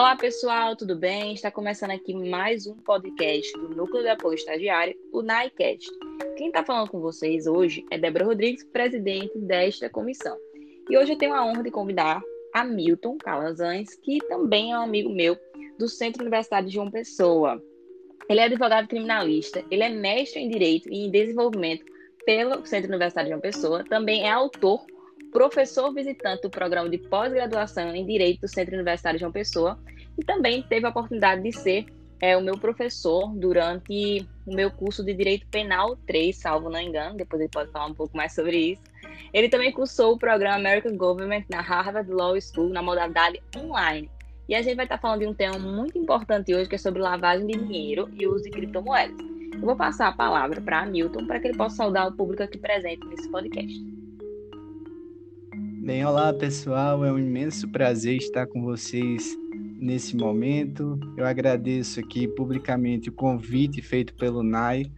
Olá, pessoal, tudo bem? Está começando aqui mais um podcast do Núcleo de Apoio Estagiário, o NAICast. Quem está falando com vocês hoje é Débora Rodrigues, presidente desta comissão. E hoje eu tenho a honra de convidar a Milton Calazans, que também é um amigo meu do Centro Universitário de João Pessoa. Ele é advogado criminalista, ele é mestre em Direito e em Desenvolvimento pelo Centro Universitário de João Pessoa, também é autor professor visitante do programa de pós-graduação em Direito do Centro Universitário João Pessoa e também teve a oportunidade de ser é, o meu professor durante o meu curso de Direito Penal 3, salvo não engano, depois ele pode falar um pouco mais sobre isso. Ele também cursou o programa American Government na Harvard Law School na modalidade online. E a gente vai estar falando de um tema muito importante hoje, que é sobre lavagem de dinheiro e uso de criptomoedas. Eu vou passar a palavra para Hamilton para que ele possa saudar o público aqui presente nesse podcast. Bem, olá pessoal, é um imenso prazer estar com vocês nesse momento. Eu agradeço aqui publicamente o convite feito pelo NAI,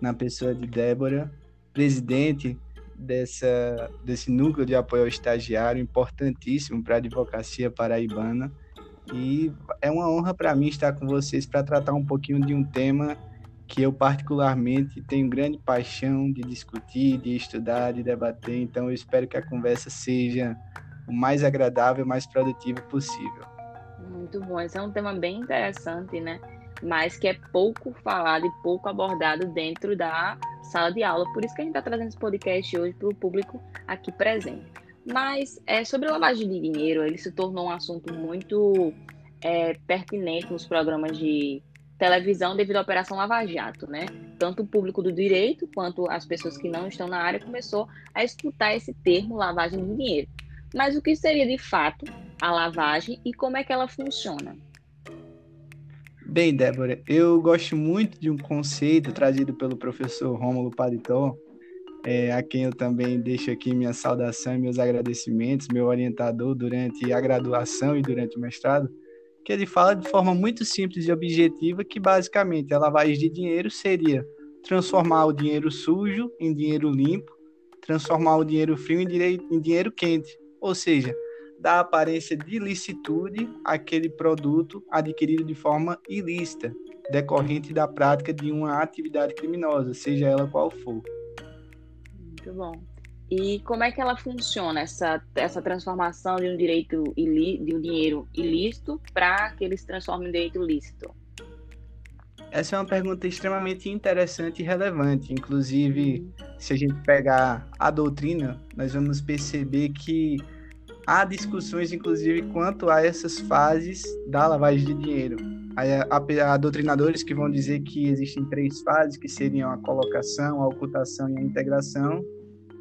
na pessoa de Débora, presidente dessa, desse núcleo de apoio ao estagiário, importantíssimo para a advocacia paraibana. E é uma honra para mim estar com vocês para tratar um pouquinho de um tema que eu particularmente tenho grande paixão de discutir, de estudar, de debater. Então eu espero que a conversa seja o mais agradável, mais produtiva possível. Muito bom. Esse é um tema bem interessante, né? Mas que é pouco falado e pouco abordado dentro da sala de aula. Por isso que a gente está trazendo esse podcast hoje para o público aqui presente. Mas é, sobre lavagem de dinheiro, ele se tornou um assunto muito é, pertinente nos programas de televisão devido à Operação Lava Jato, né? Tanto o público do direito quanto as pessoas que não estão na área começou a escutar esse termo lavagem de dinheiro. Mas o que seria de fato a lavagem e como é que ela funciona? Bem, Débora, eu gosto muito de um conceito trazido pelo professor Rômulo Paritó, é, a quem eu também deixo aqui minha saudação e meus agradecimentos, meu orientador durante a graduação e durante o mestrado, que ele fala de forma muito simples e objetiva que basicamente a lavagem de dinheiro seria transformar o dinheiro sujo em dinheiro limpo, transformar o dinheiro frio em, dinheiro quente, ou seja, dar aparência de licitude àquele produto adquirido de forma ilícita, decorrente da prática de uma atividade criminosa, seja ela qual for. Muito bom. E como é que ela funciona, essa, essa transformação de um direito ilí, de um dinheiro ilícito para que ele se transforme em direito lícito? Essa é uma pergunta extremamente interessante e relevante. Inclusive, se a gente pegar a doutrina, nós vamos perceber que há discussões, inclusive, quanto a essas fases da lavagem de dinheiro. Há doutrinadores que vão dizer que existem três fases, que seriam a colocação, a ocultação e a integração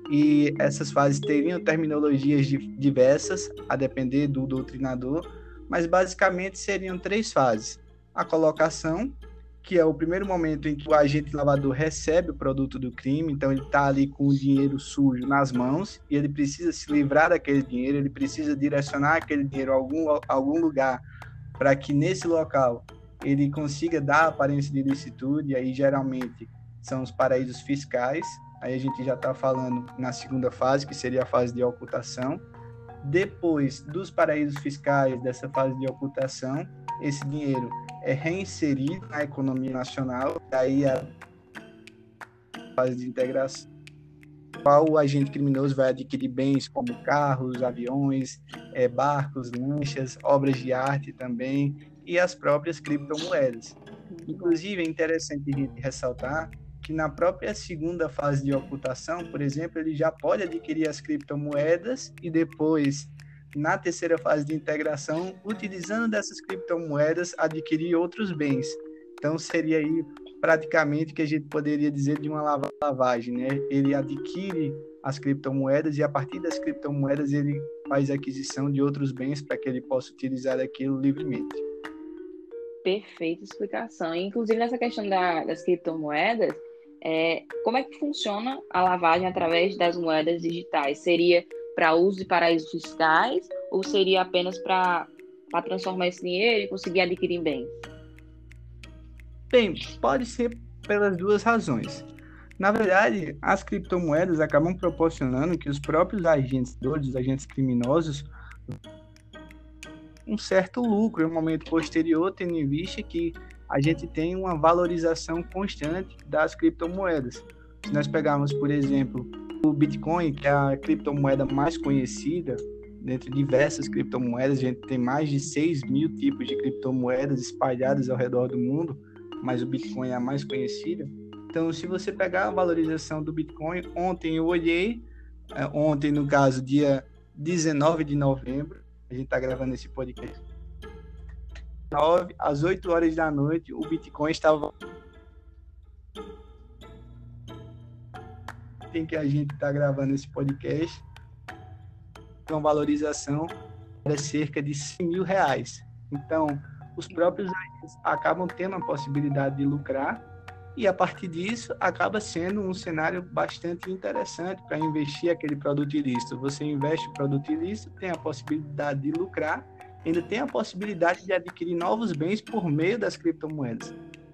e essas fases teriam terminologias diversas, a depender do doutrinador, mas basicamente seriam três fases: a colocação, que é o primeiro momento em que o agente lavador recebe o produto do crime, então ele está ali com o dinheiro sujo nas mãos e ele precisa se livrar daquele dinheiro, ele precisa direcionar aquele dinheiro a algum, a algum lugar para que nesse local ele consiga dar a aparência de ilicitude, e aí geralmente são os paraísos fiscais, Aí a gente já está falando na segunda fase, que seria a fase de ocultação. Depois dos paraísos fiscais, dessa fase de ocultação, esse dinheiro é reinserido na economia nacional, aí a fase de integração, qual o agente criminoso vai adquirir bens como carros, aviões, é, barcos, lanchas, obras de arte também, e as próprias criptomoedas. Inclusive, é interessante a gente ressaltar que na própria segunda fase de ocultação, por exemplo, ele já pode adquirir as criptomoedas e depois, na terceira fase de integração, utilizando dessas criptomoedas, adquirir outros bens. Então, seria aí praticamente que a gente poderia dizer de uma lavagem, né? Ele adquire as criptomoedas e a partir das criptomoedas ele faz aquisição de outros bens para que ele possa utilizar aquilo livremente. Perfeita explicação. Inclusive nessa questão da, das criptomoedas, é, como é que funciona a lavagem através das moedas digitais? Seria para uso de paraísos fiscais ou seria apenas para transformar esse dinheiro e conseguir adquirir bens? Bem, pode ser pelas duas razões. Na verdade, as criptomoedas acabam proporcionando que os próprios agentes, os agentes criminosos, um certo lucro em um momento posterior, tendo em vista que a gente tem uma valorização constante das criptomoedas. Se nós pegarmos, por exemplo, o Bitcoin, que é a criptomoeda mais conhecida, dentre diversas criptomoedas, a gente tem mais de 6 mil tipos de criptomoedas espalhadas ao redor do mundo, mas o Bitcoin é a mais conhecida. Então, se você pegar a valorização do Bitcoin, ontem eu olhei, é, ontem, no caso, dia 19 de novembro, a gente está gravando esse podcast. 9 às 8 horas da noite, o Bitcoin estava. Tem que a gente está gravando esse podcast. Uma valorização era cerca de 100 mil reais. Então, os próprios acabam tendo a possibilidade de lucrar e a partir disso acaba sendo um cenário bastante interessante para investir aquele produto ilícito. Você investe o produto ilícito, tem a possibilidade de lucrar, ainda tem a possibilidade de adquirir novos bens por meio das criptomoedas.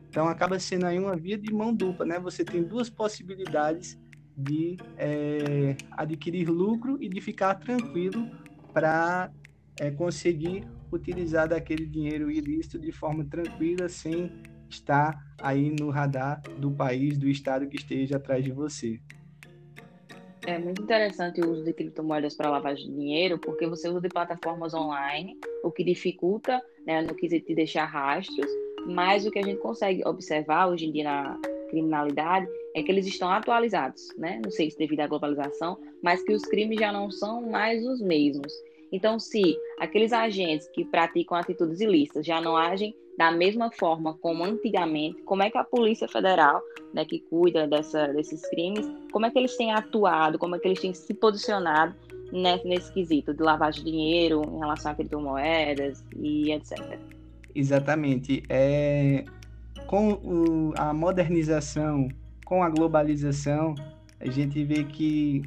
Então acaba sendo aí uma via de mão dupla, né? Você tem duas possibilidades de é, adquirir lucro e de ficar tranquilo para é, conseguir utilizar daquele dinheiro ilícito de forma tranquila, sem está aí no radar do país, do estado que esteja atrás de você. É muito interessante o uso de criptomoedas para lavagem de dinheiro, porque você usa de plataformas online, o que dificulta né, no quesito de deixar rastros, mas o que a gente consegue observar hoje em dia na criminalidade é que eles estão atualizados, né? Não sei se devido à globalização, mas que os crimes já não são mais os mesmos. Então, se aqueles agentes que praticam atitudes ilícitas já não agem da mesma forma como antigamente, como é que a Polícia Federal, né, que cuida dessa, desses crimes, como é que eles têm atuado, como é que eles têm se posicionado nesse, nesse quesito de lavagem de dinheiro em relação a criptomoedas e etc. Exatamente. É, com o, a modernização, com a globalização, a gente vê que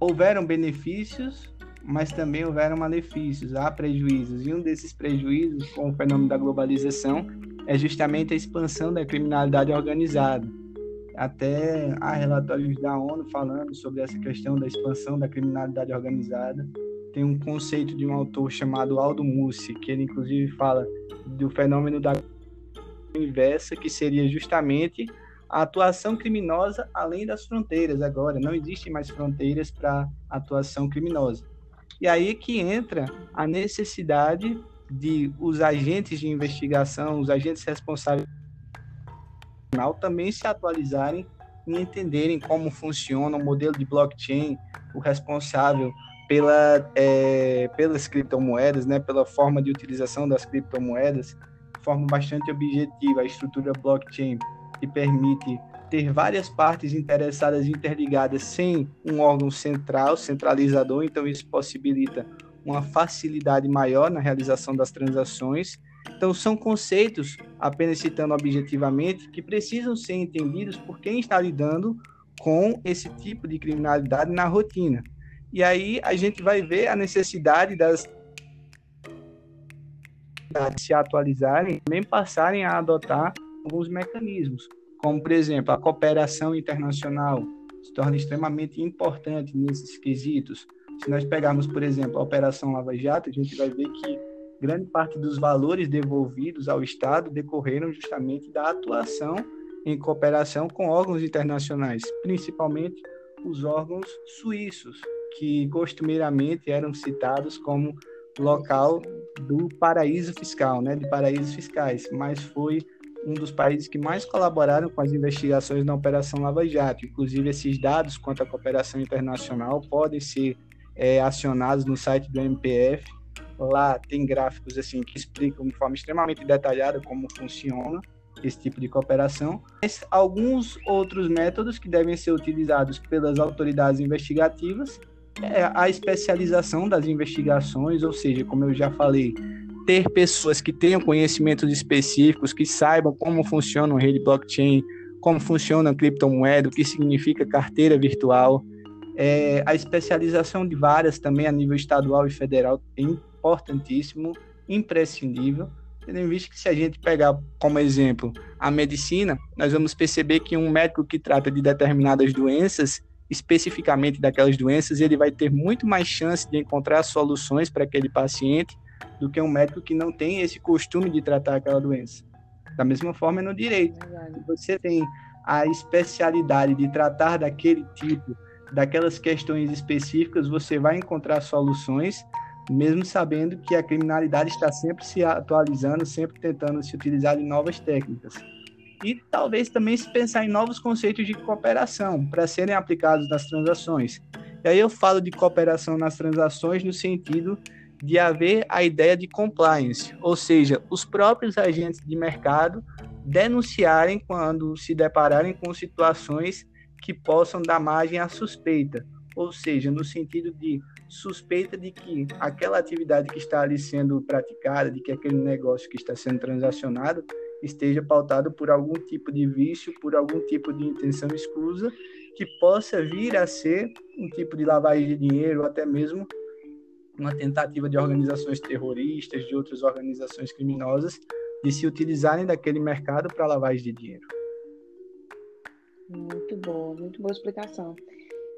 houveram benefícios mas também houveram malefícios, há prejuízos. E um desses prejuízos com o fenômeno da globalização é justamente a expansão da criminalidade organizada. Até há relatórios da ONU falando sobre essa questão da expansão da criminalidade organizada. Tem um conceito de um autor chamado Aldo Mussi, que ele inclusive fala do fenômeno da inversa, que seria justamente a atuação criminosa além das fronteiras agora. Não existem mais fronteiras para atuação criminosa. E aí que entra a necessidade de os agentes de investigação, os agentes responsáveis também se atualizarem e entenderem como funciona o modelo de blockchain, o responsável pela, é, pelas criptomoedas, né, pela forma de utilização das criptomoedas, de forma bastante objetiva, a estrutura blockchain que permite ter várias partes interessadas interligadas sem um órgão central, centralizador, então isso possibilita uma facilidade maior na realização das transações. Então, são conceitos, apenas citando objetivamente, que precisam ser entendidos por quem está lidando com esse tipo de criminalidade na rotina. E aí a gente vai ver a necessidade das se atualizarem, também passarem a adotar alguns mecanismos como, por exemplo, a cooperação internacional se torna extremamente importante nesses quesitos. Se nós pegarmos, por exemplo, a Operação Lava Jato, a gente vai ver que grande parte dos valores devolvidos ao Estado decorreram justamente da atuação em cooperação com órgãos internacionais, principalmente os órgãos suíços, que costumeiramente eram citados como local do paraíso fiscal, né, de paraísos fiscais, mas foi um dos países que mais colaboraram com as investigações na Operação Lava Jato. Inclusive, esses dados quanto à cooperação internacional podem ser é, acionados no site do MPF. Lá tem gráficos assim que explicam de forma extremamente detalhada como funciona esse tipo de cooperação. Mas alguns outros métodos que devem ser utilizados pelas autoridades investigativas é a especialização das investigações, ou seja, como eu já falei, ter pessoas que tenham conhecimentos específicos, que saibam como funciona uma rede blockchain, como funciona a criptomoeda, o que significa carteira virtual. É, a especialização de várias também a nível estadual e federal é importantíssimo, imprescindível, tendo em vista que se a gente pegar como exemplo a medicina, nós vamos perceber que um médico que trata de determinadas doenças, especificamente daquelas doenças, ele vai ter muito mais chance de encontrar soluções para aquele paciente do que um médico que não tem esse costume de tratar aquela doença. Da mesma forma, no direito. Você tem a especialidade de tratar daquele tipo, daquelas questões específicas, você vai encontrar soluções, mesmo sabendo que a criminalidade está sempre se atualizando, sempre tentando se utilizar de novas técnicas. E talvez também se pensar em novos conceitos de cooperação para serem aplicados nas transações. E aí eu falo de cooperação nas transações no sentido de haver a ideia de compliance, ou seja, os próprios agentes de mercado denunciarem quando se depararem com situações que possam dar margem à suspeita, ou seja, no sentido de suspeita de que aquela atividade que está ali sendo praticada, de que aquele negócio que está sendo transacionado esteja pautado por algum tipo de vício, por algum tipo de intenção escusa, que possa vir a ser um tipo de lavagem de dinheiro, ou até mesmo uma tentativa de organizações terroristas, de outras organizações criminosas, de se utilizarem daquele mercado para lavagem de dinheiro. Muito boa, muito boa explicação.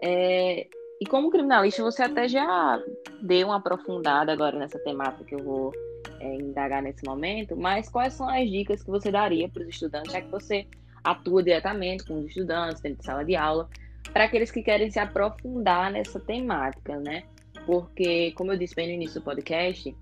É, e como criminalista, você até já deu uma aprofundada agora nessa temática que eu vou é, indagar nesse momento, mas quais são as dicas que você daria para os estudantes, já que você atua diretamente com os estudantes dentro de sala de aula, para aqueles que querem se aprofundar nessa temática, né? Porque, como eu disse bem no início do podcast,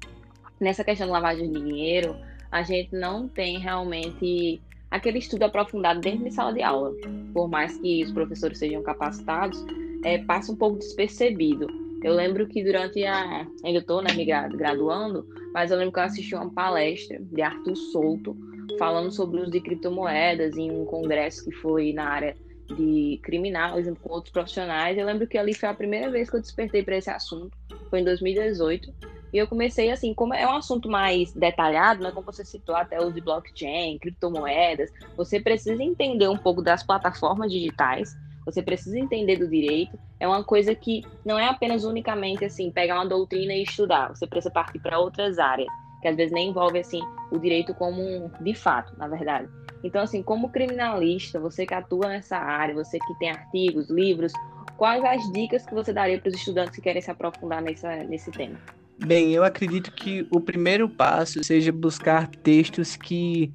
nessa questão de lavagem de dinheiro, a gente não tem realmente aquele estudo aprofundado dentro de sala de aula. Por mais que os professores sejam capacitados, é, passa um pouco despercebido. Eu lembro que durante a. Ainda estou né, me graduando, mas eu lembro que eu assisti uma palestra de Arthur Souto falando sobre o uso de criptomoedas em um congresso que foi na área de criminal junto com outros profissionais. Eu lembro que ali foi a primeira vez que eu despertei para esse assunto, foi em 2018. E eu comecei assim, como é um assunto mais detalhado, né, como você citou até o de blockchain, criptomoedas, você precisa entender um pouco das plataformas digitais, você precisa entender do direito. É uma coisa que não é apenas unicamente assim, pegar uma doutrina e estudar, você precisa partir para outras áreas, que às vezes nem envolve assim o direito como um, de fato, na verdade. Então, assim, como criminalista, você que atua nessa área, você que tem artigos, livros, quais as dicas que você daria para os estudantes que querem se aprofundar nessa, nesse tema? Bem, eu acredito que o primeiro passo seja buscar textos que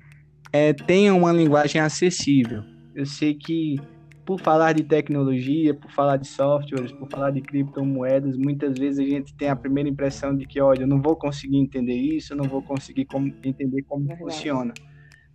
é, tenham uma linguagem acessível. Eu sei que por falar de tecnologia, por falar de softwares, por falar de criptomoedas, muitas vezes a gente tem a primeira impressão de que, olha, eu não vou conseguir entender isso, eu não vou conseguir como, entender como é funciona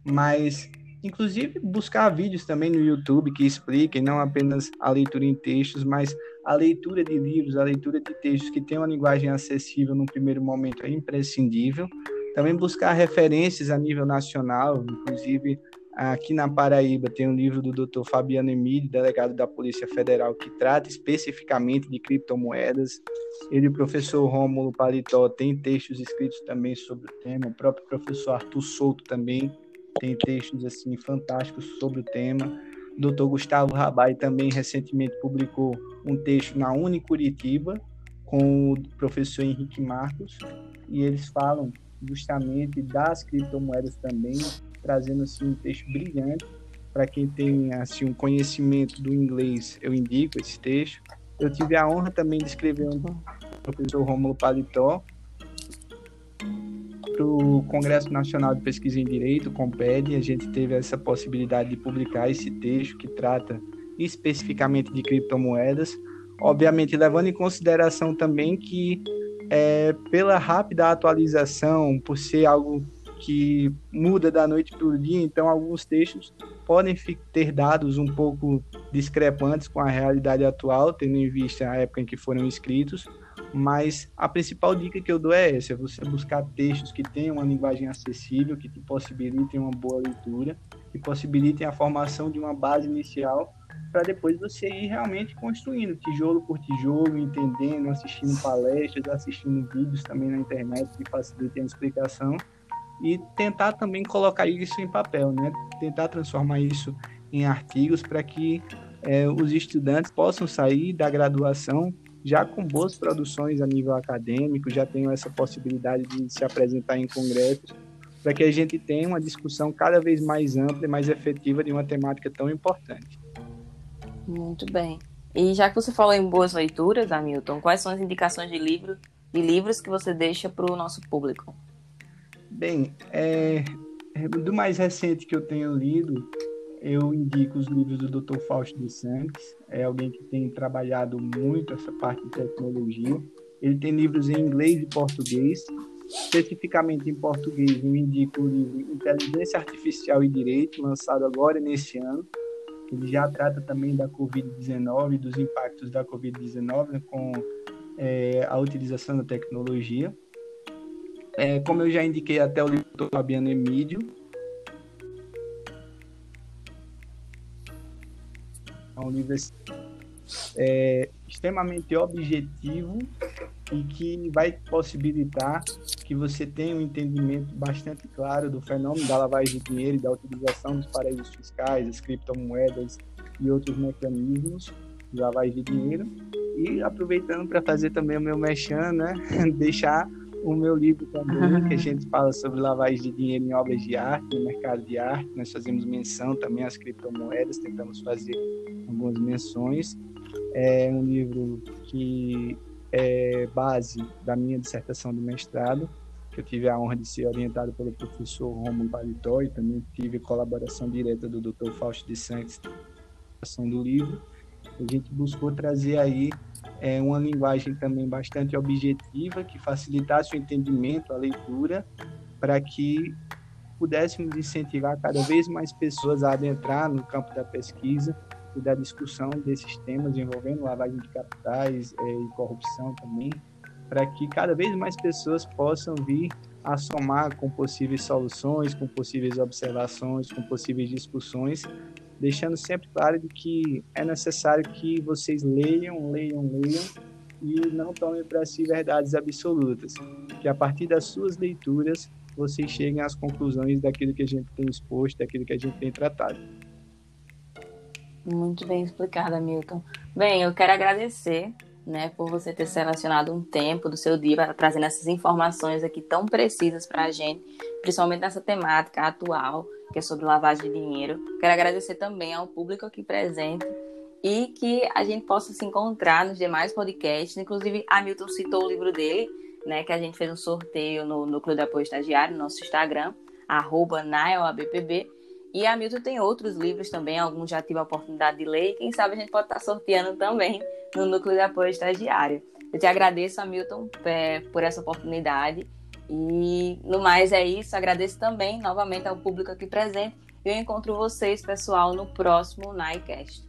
mas inclusive buscar vídeos também no YouTube que expliquem não apenas a leitura em textos, mas a leitura de livros, a leitura de textos que tem uma linguagem acessível no primeiro momento é imprescindível. Também buscar referências a nível nacional, inclusive aqui na Paraíba tem um livro do Dr. Fabiano Emílio, delegado da Polícia Federal, que trata especificamente de criptomoedas. Ele e o professor Rômulo Paletó tem textos escritos também sobre o tema, o próprio professor Arthur Souto também tem textos assim fantásticos sobre o tema. O Dr. Gustavo Rabai também recentemente publicou um texto na Unicuritiba com o professor Henrique Marcos e eles falam justamente das criptomoedas também, trazendo assim um texto brilhante para quem tem assim um conhecimento do inglês. Eu indico esse texto. Eu tive a honra também de escrever um professor Rômulo Paletó, para o Congresso Nacional de Pesquisa em Direito, COMPED, a gente teve essa possibilidade de publicar esse texto que trata especificamente de criptomoedas, obviamente levando em consideração também que é, pela rápida atualização, por ser algo que muda da noite para o dia, então alguns textos podem ter dados um pouco discrepantes com a realidade atual, tendo em vista a época em que foram escritos, mas a principal dica que eu dou é essa: é você buscar textos que tenham uma linguagem acessível, que te possibilitem uma boa leitura, que possibilitem a formação de uma base inicial, para depois você ir realmente construindo tijolo por tijolo, entendendo, assistindo palestras, assistindo vídeos também na internet que facilitem a explicação e tentar também colocar isso em papel, né? Tentar transformar isso em artigos para que é, os estudantes possam sair da graduação já com boas produções a nível acadêmico, já tenham essa possibilidade de se apresentar em congressos, para que a gente tenha uma discussão cada vez mais ampla e mais efetiva de uma temática tão importante. Muito bem. E já que você falou em boas leituras, Hamilton, quais são as indicações de, livro, de livros que você deixa para o nosso público? Bem, é, do mais recente que eu tenho lido, eu indico os livros do Dr. Fausto de Santos. É alguém que tem trabalhado muito essa parte de tecnologia. Ele tem livros em inglês e português. Especificamente em português, eu indico o livro Inteligência Artificial e Direito, lançado agora neste ano. Ele já trata também da Covid-19 e dos impactos da Covid-19 com é, a utilização da tecnologia. É, como eu já indiquei até o livro do Fabiano Emílio, um livro é, extremamente objetivo e que vai possibilitar que você tenha um entendimento bastante claro do fenômeno da lavagem de dinheiro e da utilização dos paraísos fiscais, as criptomoedas e outros mecanismos de lavagem de dinheiro. E aproveitando para fazer também o meu mechan, né? deixar o meu livro também, que a gente fala sobre lavagem de dinheiro em obras de arte, no mercado de arte. Nós fazemos menção também às criptomoedas, tentamos fazer algumas menções. É um livro que é base da minha dissertação de mestrado, que eu tive a honra de ser orientado pelo professor Romulo Paletó e também tive colaboração direta do Dr. Fausto de Santos na do livro. A gente buscou trazer aí é, uma linguagem também bastante objetiva, que facilitasse o entendimento, a leitura, para que pudéssemos incentivar cada vez mais pessoas a adentrar no campo da pesquisa e da discussão desses temas envolvendo lavagem de capitais é, e corrupção também, para que cada vez mais pessoas possam vir a somar com possíveis soluções, com possíveis observações, com possíveis discussões deixando sempre claro de que é necessário que vocês leiam, leiam, leiam e não tomem para si verdades absolutas, que a partir das suas leituras vocês cheguem às conclusões daquilo que a gente tem exposto, daquilo que a gente tem tratado. Muito bem explicado, Milton. Bem, eu quero agradecer né, por você ter selecionado um tempo do seu dia para trazendo essas informações aqui tão precisas para a gente, principalmente nessa temática atual, que é sobre lavagem de dinheiro. Quero agradecer também ao público aqui presente e que a gente possa se encontrar nos demais podcasts. Inclusive, a Milton citou o livro dele, né, que a gente fez um sorteio no Núcleo de Apoio Estagiário, no nosso Instagram, arroba. E a Milton tem outros livros também, alguns já tive a oportunidade de ler, e quem sabe a gente pode estar sorteando também no Núcleo de Apoio Estagiário. Eu te agradeço, Hamilton, é, por essa oportunidade. E no mais é isso. Agradeço também novamente ao público aqui presente. Eu encontro vocês, pessoal, no próximo NICast.